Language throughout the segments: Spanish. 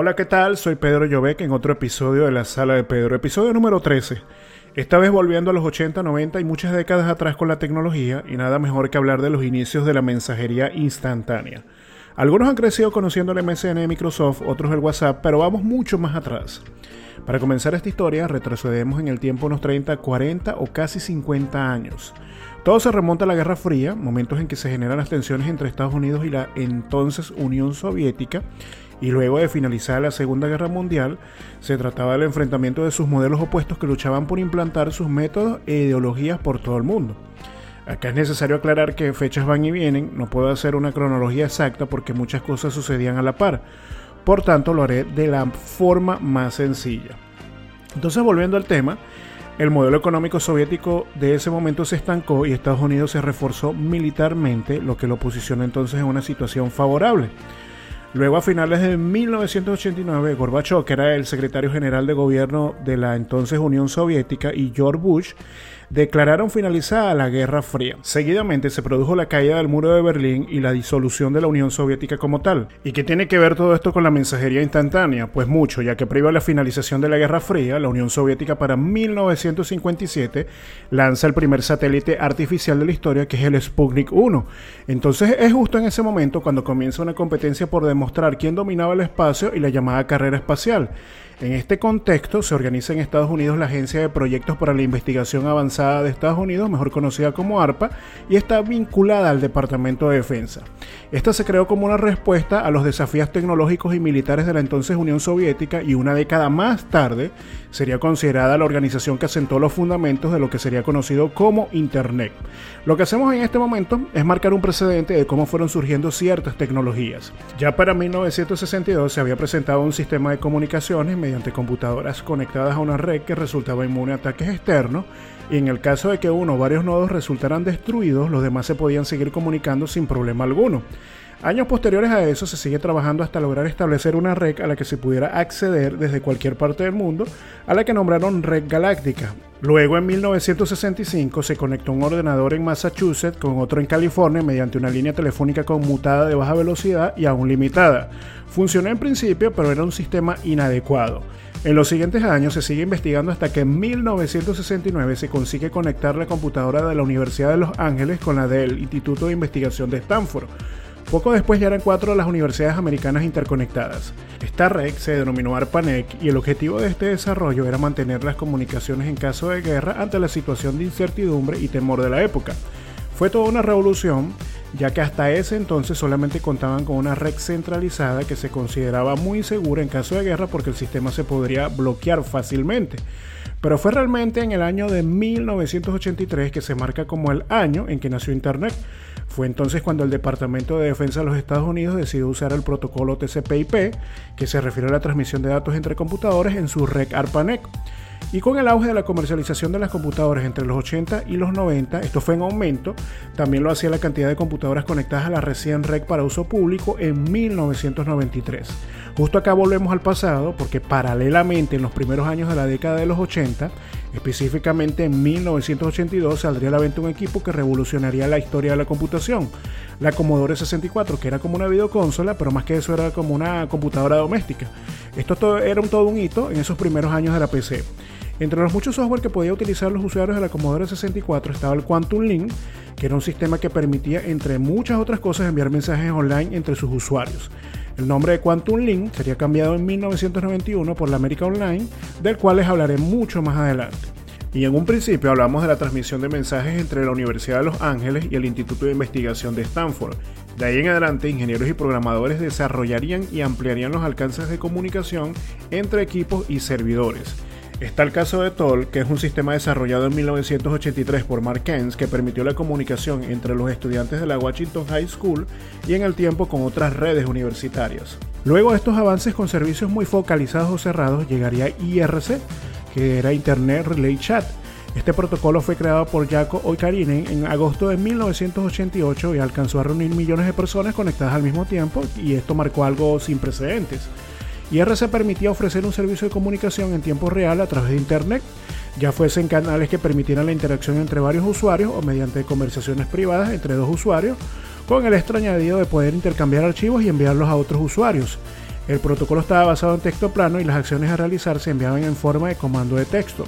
Hola, ¿qué tal? Soy Pedro Llobec en otro episodio de la Sala de Pedro, episodio número 13. Esta vez volviendo a los 80, 90 y muchas décadas atrás con la tecnología y nada mejor que hablar de los inicios de la mensajería instantánea. Algunos han crecido conociendo el MSN de Microsoft, otros el WhatsApp, pero vamos mucho más atrás. Para comenzar esta historia, retrocedemos en el tiempo unos 30, 40 o casi 50 años. Todo se remonta a la Guerra Fría, momentos en que se generan las tensiones entre Estados Unidos y la entonces Unión Soviética, y luego de finalizar la Segunda Guerra Mundial, se trataba del enfrentamiento de sus modelos opuestos que luchaban por implantar sus métodos e ideologías por todo el mundo. Acá es necesario aclarar que fechas van y vienen, no puedo hacer una cronología exacta porque muchas cosas sucedían a la par, por tanto lo haré de la forma más sencilla. Entonces volviendo al tema, el modelo económico soviético de ese momento se estancó y Estados Unidos se reforzó militarmente, lo que lo posicionó entonces en una situación favorable. Luego, a finales de 1989, Gorbachev, que era el secretario general de gobierno de la entonces Unión Soviética, y George Bush declararon finalizada la Guerra Fría. Seguidamente se produjo la caída del muro de Berlín y la disolución de la Unión Soviética como tal. ¿Y qué tiene que ver todo esto con la mensajería instantánea? Pues mucho, ya que previo a la finalización de la Guerra Fría, la Unión Soviética para 1957 lanza el primer satélite artificial de la historia, que es el Sputnik 1. Entonces es justo en ese momento cuando comienza una competencia por demostrar quién dominaba el espacio y la llamada carrera espacial. En este contexto se organiza en Estados Unidos la Agencia de Proyectos para la Investigación Avanzada de Estados Unidos, mejor conocida como ARPA, y está vinculada al Departamento de Defensa. Esta se creó como una respuesta a los desafíos tecnológicos y militares de la entonces Unión Soviética y una década más tarde sería considerada la organización que asentó los fundamentos de lo que sería conocido como Internet. Lo que hacemos en este momento es marcar un precedente de cómo fueron surgiendo ciertas tecnologías. Ya para 1962 se había presentado un sistema de comunicaciones mediante computadoras conectadas a una red que resultaba inmune a ataques externos y en el caso de que uno o varios nodos resultaran destruidos, los demás se podían seguir comunicando sin problema alguno. Años posteriores a eso se sigue trabajando hasta lograr establecer una red a la que se pudiera acceder desde cualquier parte del mundo, a la que nombraron Red Galáctica. Luego en 1965 se conectó un ordenador en Massachusetts con otro en California mediante una línea telefónica conmutada de baja velocidad y aún limitada. Funcionó en principio, pero era un sistema inadecuado. En los siguientes años se sigue investigando hasta que en 1969 se consigue conectar la computadora de la Universidad de Los Ángeles con la del Instituto de Investigación de Stanford. Poco después ya eran cuatro las universidades americanas interconectadas. Esta red se denominó ARPANET y el objetivo de este desarrollo era mantener las comunicaciones en caso de guerra ante la situación de incertidumbre y temor de la época. Fue toda una revolución, ya que hasta ese entonces solamente contaban con una red centralizada que se consideraba muy segura en caso de guerra porque el sistema se podría bloquear fácilmente. Pero fue realmente en el año de 1983 que se marca como el año en que nació Internet, fue entonces cuando el Departamento de Defensa de los Estados Unidos decidió usar el protocolo TCP/IP, que se refiere a la transmisión de datos entre computadores en su red ARPANET. Y con el auge de la comercialización de las computadoras entre los 80 y los 90, esto fue en aumento, también lo hacía la cantidad de computadoras conectadas a la recién red para uso público en 1993. Justo acá volvemos al pasado porque paralelamente en los primeros años de la década de los 80, específicamente en 1982, saldría a la venta un equipo que revolucionaría la historia de la computación, la Commodore 64, que era como una videoconsola, pero más que eso era como una computadora doméstica. Esto era un, todo un hito en esos primeros años de la PC. Entre los muchos software que podía utilizar los usuarios de la Commodore 64 estaba el Quantum Link, que era un sistema que permitía, entre muchas otras cosas, enviar mensajes online entre sus usuarios. El nombre de Quantum Link sería cambiado en 1991 por la América Online, del cual les hablaré mucho más adelante. Y en un principio hablamos de la transmisión de mensajes entre la Universidad de Los Ángeles y el Instituto de Investigación de Stanford. De ahí en adelante, ingenieros y programadores desarrollarían y ampliarían los alcances de comunicación entre equipos y servidores. Está el caso de Toll, que es un sistema desarrollado en 1983 por Mark Kens que permitió la comunicación entre los estudiantes de la Washington High School y en el tiempo con otras redes universitarias. Luego de estos avances con servicios muy focalizados o cerrados, llegaría IRC, que era Internet Relay Chat. Este protocolo fue creado por Jaco Oikarinen en agosto de 1988 y alcanzó a reunir millones de personas conectadas al mismo tiempo y esto marcó algo sin precedentes. IRC permitía ofrecer un servicio de comunicación en tiempo real a través de Internet, ya fuese en canales que permitieran la interacción entre varios usuarios o mediante conversaciones privadas entre dos usuarios, con el extra añadido de poder intercambiar archivos y enviarlos a otros usuarios. El protocolo estaba basado en texto plano y las acciones a realizar se enviaban en forma de comando de texto.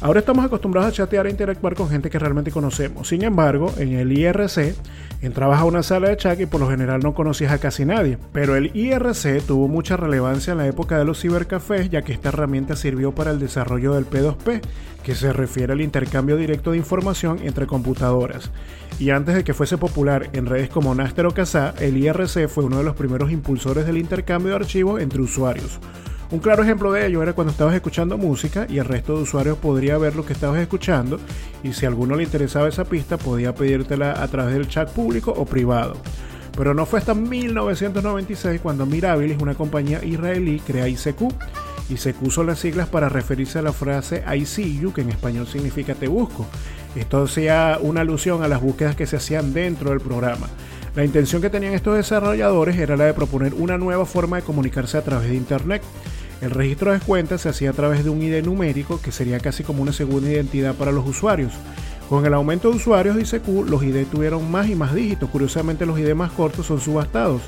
Ahora estamos acostumbrados a chatear e interactuar con gente que realmente conocemos. Sin embargo, en el IRC entrabas a una sala de chat y por lo general no conocías a casi nadie. Pero el IRC tuvo mucha relevancia en la época de los cibercafés ya que esta herramienta sirvió para el desarrollo del P2P, que se refiere al intercambio directo de información entre computadoras. Y antes de que fuese popular en redes como Naster o Kazaa, el IRC fue uno de los primeros impulsores del intercambio de archivos entre usuarios. Un claro ejemplo de ello era cuando estabas escuchando música y el resto de usuarios podría ver lo que estabas escuchando y si a alguno le interesaba esa pista podía pedírtela a través del chat público o privado. Pero no fue hasta 1996 cuando Mirabilis, una compañía israelí, crea ICQ. ICQ son las siglas para referirse a la frase I see you, que en español significa te busco. Esto hacía una alusión a las búsquedas que se hacían dentro del programa. La intención que tenían estos desarrolladores era la de proponer una nueva forma de comunicarse a través de Internet. El registro de cuentas se hacía a través de un ID numérico que sería casi como una segunda identidad para los usuarios. Con el aumento de usuarios de ICQ, los ID tuvieron más y más dígitos. Curiosamente, los ID más cortos son subastados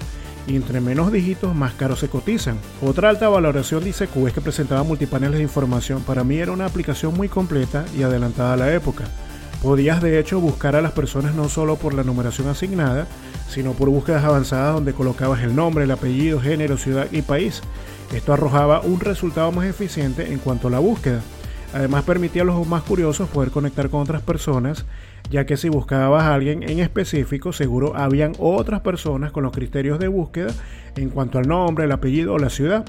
y entre menos dígitos más caros se cotizan. Otra alta valoración de ICQ es que presentaba multipaneles de información. Para mí era una aplicación muy completa y adelantada a la época. Podías de hecho buscar a las personas no solo por la numeración asignada, sino por búsquedas avanzadas donde colocabas el nombre, el apellido, género, ciudad y país. Esto arrojaba un resultado más eficiente en cuanto a la búsqueda. Además permitía a los más curiosos poder conectar con otras personas, ya que si buscabas a alguien en específico, seguro habían otras personas con los criterios de búsqueda en cuanto al nombre, el apellido o la ciudad.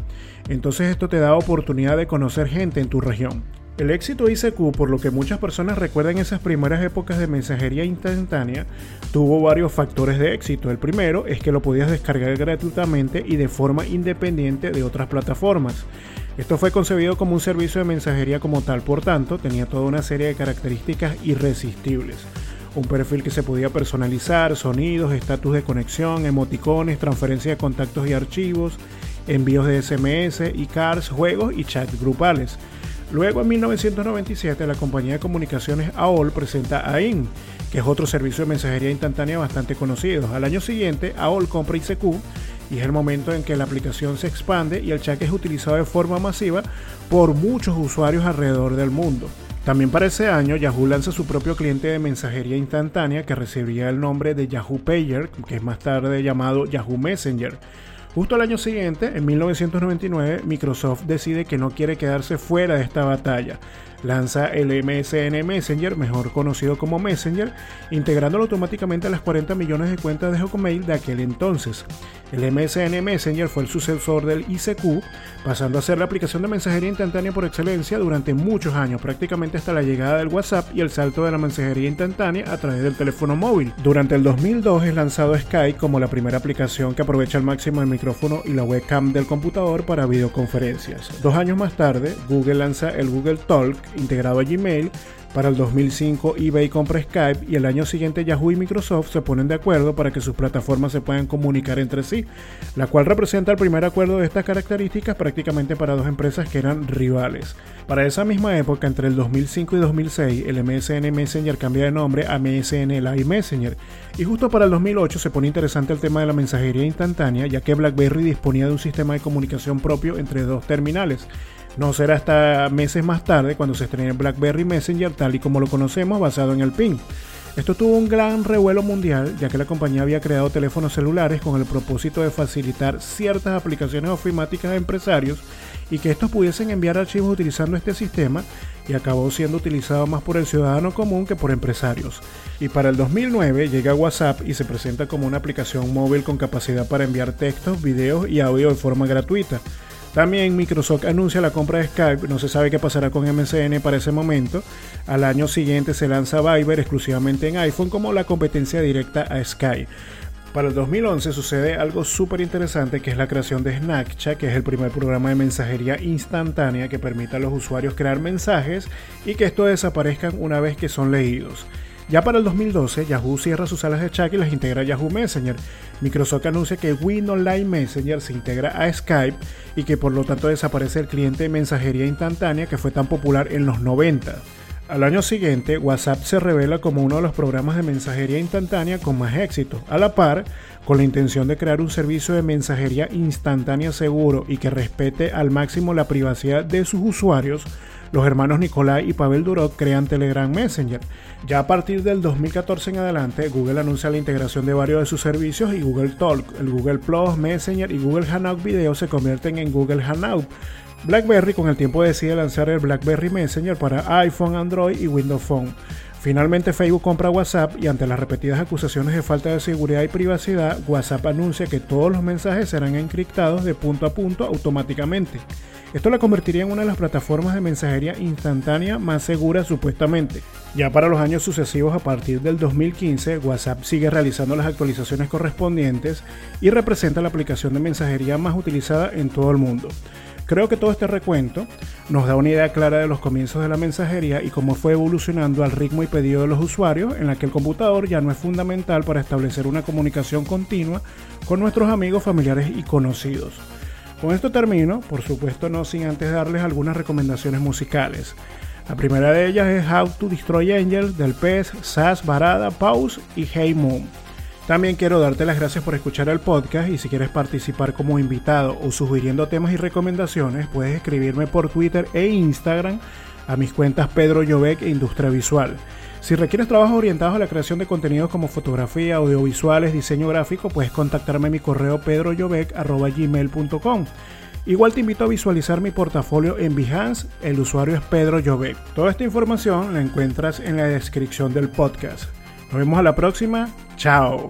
Entonces esto te da oportunidad de conocer gente en tu región. El éxito ICQ, por lo que muchas personas recuerdan esas primeras épocas de mensajería instantánea, tuvo varios factores de éxito. El primero es que lo podías descargar gratuitamente y de forma independiente de otras plataformas. Esto fue concebido como un servicio de mensajería como tal, por tanto, tenía toda una serie de características irresistibles. Un perfil que se podía personalizar, sonidos, estatus de conexión, emoticones, transferencia de contactos y archivos, envíos de SMS, e-cards, juegos y chats grupales. Luego, en 1997, la compañía de comunicaciones AOL presenta AIN, que es otro servicio de mensajería instantánea bastante conocido. Al año siguiente, AOL compra ICQ y es el momento en que la aplicación se expande y el chat es utilizado de forma masiva por muchos usuarios alrededor del mundo. También para ese año, Yahoo lanza su propio cliente de mensajería instantánea que recibiría el nombre de Yahoo Pager, que es más tarde llamado Yahoo Messenger. Justo al año siguiente, en 1999, Microsoft decide que no quiere quedarse fuera de esta batalla. Lanza el MSN Messenger, mejor conocido como Messenger, integrándolo automáticamente a las 40 millones de cuentas de Hotmail de aquel entonces. El MSN Messenger fue el sucesor del ICQ, pasando a ser la aplicación de mensajería instantánea por excelencia durante muchos años, prácticamente hasta la llegada del WhatsApp y el salto de la mensajería instantánea a través del teléfono móvil. Durante el 2002 es lanzado Skype como la primera aplicación que aprovecha al máximo el micrófono y la webcam del computador para videoconferencias. Dos años más tarde, Google lanza el Google Talk integrado a Gmail para el 2005 eBay compra Skype y el año siguiente Yahoo y Microsoft se ponen de acuerdo para que sus plataformas se puedan comunicar entre sí, la cual representa el primer acuerdo de estas características prácticamente para dos empresas que eran rivales. Para esa misma época, entre el 2005 y 2006, el MSN Messenger cambia de nombre a MSN Live Messenger y justo para el 2008 se pone interesante el tema de la mensajería instantánea ya que BlackBerry disponía de un sistema de comunicación propio entre dos terminales no será hasta meses más tarde cuando se estrene BlackBerry Messenger tal y como lo conocemos basado en el PIN. Esto tuvo un gran revuelo mundial ya que la compañía había creado teléfonos celulares con el propósito de facilitar ciertas aplicaciones ofimáticas a empresarios y que estos pudiesen enviar archivos utilizando este sistema y acabó siendo utilizado más por el ciudadano común que por empresarios. Y para el 2009 llega WhatsApp y se presenta como una aplicación móvil con capacidad para enviar textos, videos y audio de forma gratuita. También Microsoft anuncia la compra de Skype, no se sabe qué pasará con MSN para ese momento. Al año siguiente se lanza Viber exclusivamente en iPhone como la competencia directa a Skype. Para el 2011 sucede algo súper interesante que es la creación de Snapchat, que es el primer programa de mensajería instantánea que permite a los usuarios crear mensajes y que estos desaparezcan una vez que son leídos. Ya para el 2012, Yahoo cierra sus salas de chat y las integra a Yahoo Messenger. Microsoft anuncia que Win Online Messenger se integra a Skype y que por lo tanto desaparece el cliente de mensajería instantánea que fue tan popular en los 90. Al año siguiente, WhatsApp se revela como uno de los programas de mensajería instantánea con más éxito, a la par con la intención de crear un servicio de mensajería instantánea seguro y que respete al máximo la privacidad de sus usuarios. Los hermanos Nicolai y Pavel Durov crean Telegram Messenger. Ya a partir del 2014 en adelante, Google anuncia la integración de varios de sus servicios y Google Talk, el Google Plus, Messenger y Google Hangout Video se convierten en Google Hangout BlackBerry con el tiempo decide lanzar el BlackBerry Messenger para iPhone, Android y Windows Phone. Finalmente Facebook compra WhatsApp y ante las repetidas acusaciones de falta de seguridad y privacidad, WhatsApp anuncia que todos los mensajes serán encriptados de punto a punto automáticamente. Esto la convertiría en una de las plataformas de mensajería instantánea más seguras supuestamente. Ya para los años sucesivos, a partir del 2015, WhatsApp sigue realizando las actualizaciones correspondientes y representa la aplicación de mensajería más utilizada en todo el mundo. Creo que todo este recuento nos da una idea clara de los comienzos de la mensajería y cómo fue evolucionando al ritmo y pedido de los usuarios, en la que el computador ya no es fundamental para establecer una comunicación continua con nuestros amigos, familiares y conocidos. Con esto termino, por supuesto no sin antes darles algunas recomendaciones musicales. La primera de ellas es How to Destroy Angels del Pez, Sass, Barada, Pause y Hey Moon. También quiero darte las gracias por escuchar el podcast y si quieres participar como invitado o sugiriendo temas y recomendaciones, puedes escribirme por Twitter e Instagram a mis cuentas Pedro Llobec e Industria Visual. Si requieres trabajos orientados a la creación de contenidos como fotografía, audiovisuales, diseño gráfico, puedes contactarme en mi correo pedroyovec.com. Igual te invito a visualizar mi portafolio en Behance, el usuario es Pedro Llobec. Toda esta información la encuentras en la descripción del podcast. Nos vemos a la próxima. Chao.